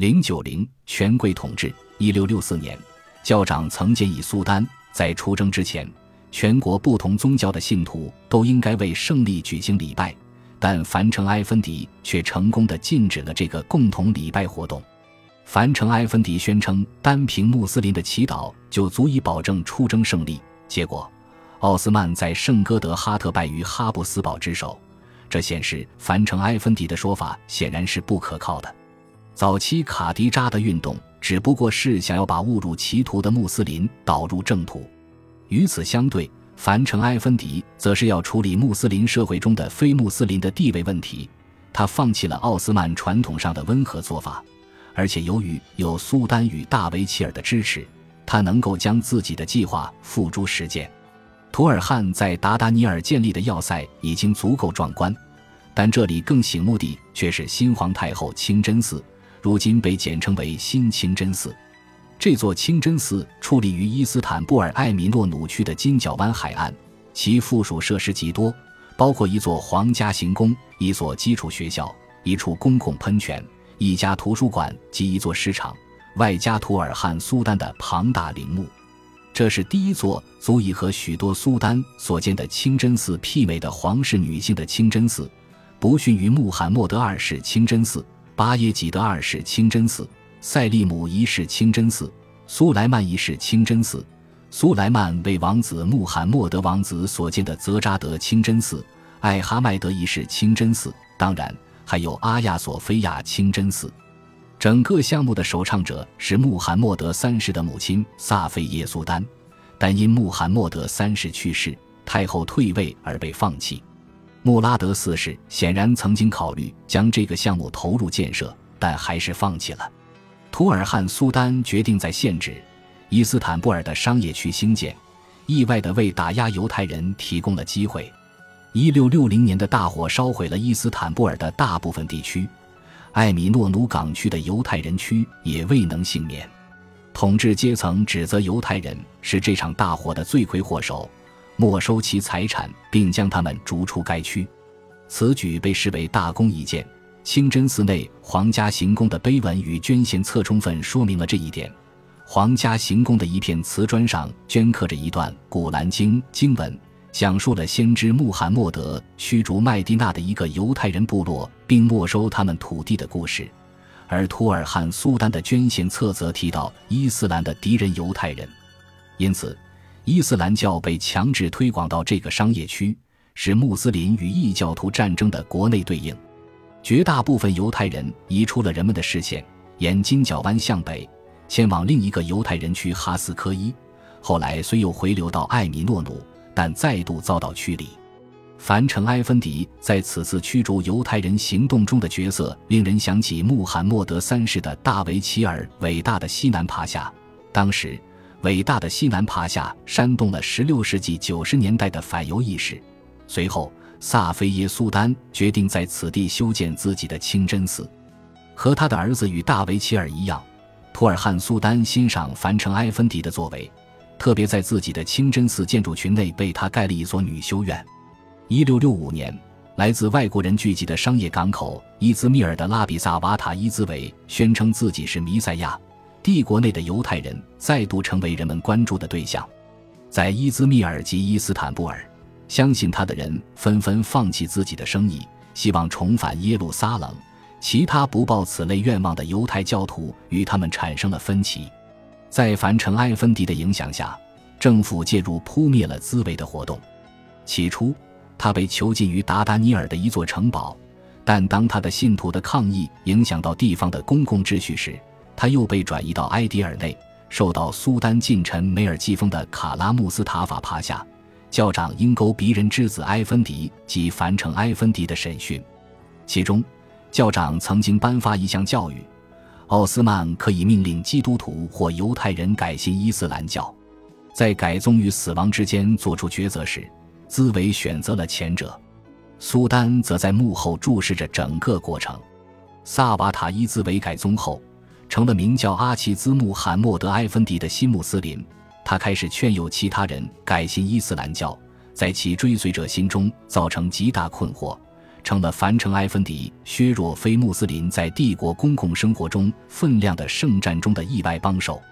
零九零权贵统治。一六六四年，教长曾建议苏丹在出征之前，全国不同宗教的信徒都应该为胜利举行礼拜，但樊城埃芬迪却成功的禁止了这个共同礼拜活动。樊城埃芬迪宣称，单凭穆斯林的祈祷就足以保证出征胜利。结果，奥斯曼在圣哥德哈特败于哈布斯堡之手，这显示樊城埃芬迪的说法显然是不可靠的。早期卡迪扎的运动。只不过是想要把误入歧途的穆斯林导入正途。与此相对，凡城埃芬迪则是要处理穆斯林社会中的非穆斯林的地位问题。他放弃了奥斯曼传统上的温和做法，而且由于有苏丹与大维齐尔的支持，他能够将自己的计划付诸实践。图尔汉在达达尼尔建立的要塞已经足够壮观，但这里更醒目的却是新皇太后清真寺。如今被简称为新清真寺。这座清真寺矗立于伊斯坦布尔艾米诺努区的金角湾海岸，其附属设施极多，包括一座皇家行宫、一所基础学校、一处公共喷泉、一家图书馆及一座市场，外加图尔汉苏丹的庞大陵墓。这是第一座足以和许多苏丹所建的清真寺媲美的皇室女性的清真寺，不逊于穆罕默德二世清真寺。巴耶济德二世清真寺、塞利姆一世清真寺、苏莱曼一世清真寺、苏莱曼为王子穆罕默德王子所建的泽扎德清真寺、艾哈迈德一世清真寺，当然还有阿亚索菲亚清真寺。整个项目的首倡者是穆罕默德三世的母亲萨菲耶苏丹，但因穆罕默德三世去世、太后退位而被放弃。穆拉德四世显然曾经考虑将这个项目投入建设，但还是放弃了。图尔汉苏丹决定在限制伊斯坦布尔的商业区兴建，意外地为打压犹太人提供了机会。一六六零年的大火烧毁了伊斯坦布尔的大部分地区，艾米诺努港区的犹太人区也未能幸免。统治阶层指责犹太人是这场大火的罪魁祸首。没收其财产，并将他们逐出该区，此举被视为大功一件。清真寺内皇家行宫的碑文与捐献册充分说明了这一点。皇家行宫的一片瓷砖上镌刻着一段《古兰经》经文，讲述了先知穆罕默德驱逐麦地那的一个犹太人部落，并没收他们土地的故事。而图尔汉苏丹的捐献册则提到伊斯兰的敌人犹太人，因此。伊斯兰教被强制推广到这个商业区，是穆斯林与异教徒战争的国内对应。绝大部分犹太人移出了人们的视线，沿金角湾向北，前往另一个犹太人区哈斯科伊。后来虽又回流到艾米诺努，但再度遭到驱离。凡城埃芬迪在此次驱逐犹太人行动中的角色，令人想起穆罕默德三世的大维齐尔伟大的西南帕夏。当时。伟大的西南帕夏煽动了16世纪90年代的反犹意识。随后，萨菲耶苏丹决定在此地修建自己的清真寺。和他的儿子与大维齐尔一样，图尔汉苏丹欣赏凡城埃芬迪的作为，特别在自己的清真寺建筑群内为他盖了一所女修院。1665年，来自外国人聚集的商业港口伊兹密尔的拉比萨瓦塔伊兹维宣称自己是弥赛亚。帝国内的犹太人再度成为人们关注的对象，在伊兹密尔及伊斯坦布尔，相信他的人纷纷放弃自己的生意，希望重返耶路撒冷。其他不抱此类愿望的犹太教徒与他们产生了分歧。在凡城埃芬迪的影响下，政府介入扑灭了兹维的活动。起初，他被囚禁于达达尼尔的一座城堡，但当他的信徒的抗议影响到地方的公共秩序时，他又被转移到埃迪尔内，受到苏丹近臣梅尔季风的卡拉穆斯塔法帕夏教长鹰钩鼻人之子埃芬迪及凡城埃芬迪的审讯。其中，教长曾经颁发一项教育：奥斯曼可以命令基督徒或犹太人改信伊斯兰教，在改宗与死亡之间做出抉择时，兹维选择了前者。苏丹则在幕后注视着整个过程。萨瓦塔伊兹维改宗后。成了名叫阿齐兹穆罕默德埃芬迪的新穆斯林，他开始劝诱其他人改信伊斯兰教，在其追随者心中造成极大困惑，成了樊城埃芬迪削弱非穆斯林在帝国公共生活中分量的圣战中的意外帮手。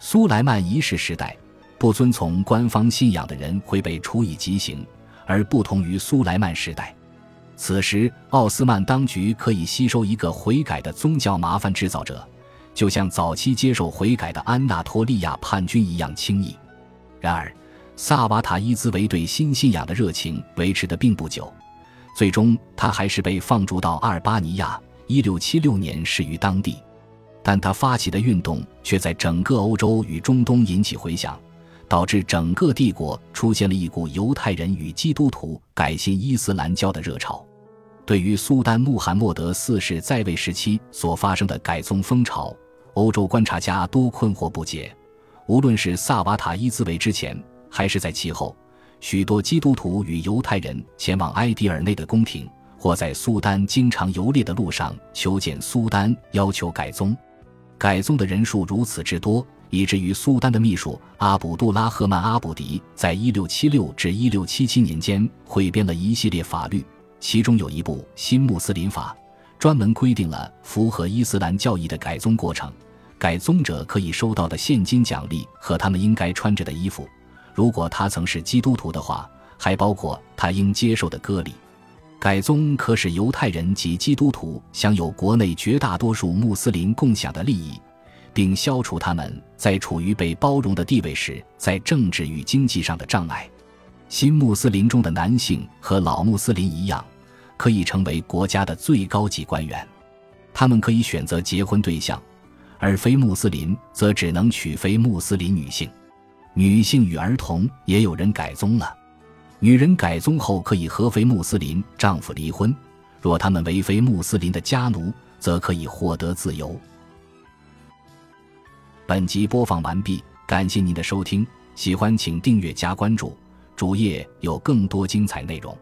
苏莱曼一世时代，不遵从官方信仰的人会被处以极刑，而不同于苏莱曼时代，此时奥斯曼当局可以吸收一个悔改的宗教麻烦制造者，就像早期接受悔改的安纳托利亚叛军一样轻易。然而，萨瓦塔伊兹维对新信仰的热情维持的并不久，最终他还是被放逐到阿尔巴尼亚。一六七六年逝于当地，但他发起的运动却在整个欧洲与中东引起回响，导致整个帝国出现了一股犹太人与基督徒改信伊斯兰教的热潮。对于苏丹穆罕默德四世在位时期所发生的改宗风潮，欧洲观察家多困惑不解。无论是萨瓦塔伊兹维之前。还是在其后，许多基督徒与犹太人前往埃迪尔内的宫廷，或在苏丹经常游猎的路上求见苏丹，要求改宗。改宗的人数如此之多，以至于苏丹的秘书阿卜杜拉赫曼阿卜迪在1676至1677年间汇编了一系列法律，其中有一部《新穆斯林法》，专门规定了符合伊斯兰教义的改宗过程，改宗者可以收到的现金奖励和他们应该穿着的衣服。如果他曾是基督徒的话，还包括他应接受的割礼。改宗可使犹太人及基督徒享有国内绝大多数穆斯林共享的利益，并消除他们在处于被包容的地位时在政治与经济上的障碍。新穆斯林中的男性和老穆斯林一样，可以成为国家的最高级官员，他们可以选择结婚对象，而非穆斯林则只能娶非穆斯林女性。女性与儿童也有人改宗了。女人改宗后可以和非穆斯林丈夫离婚，若他们为非穆斯林的家奴，则可以获得自由。本集播放完毕，感谢您的收听，喜欢请订阅加关注，主页有更多精彩内容。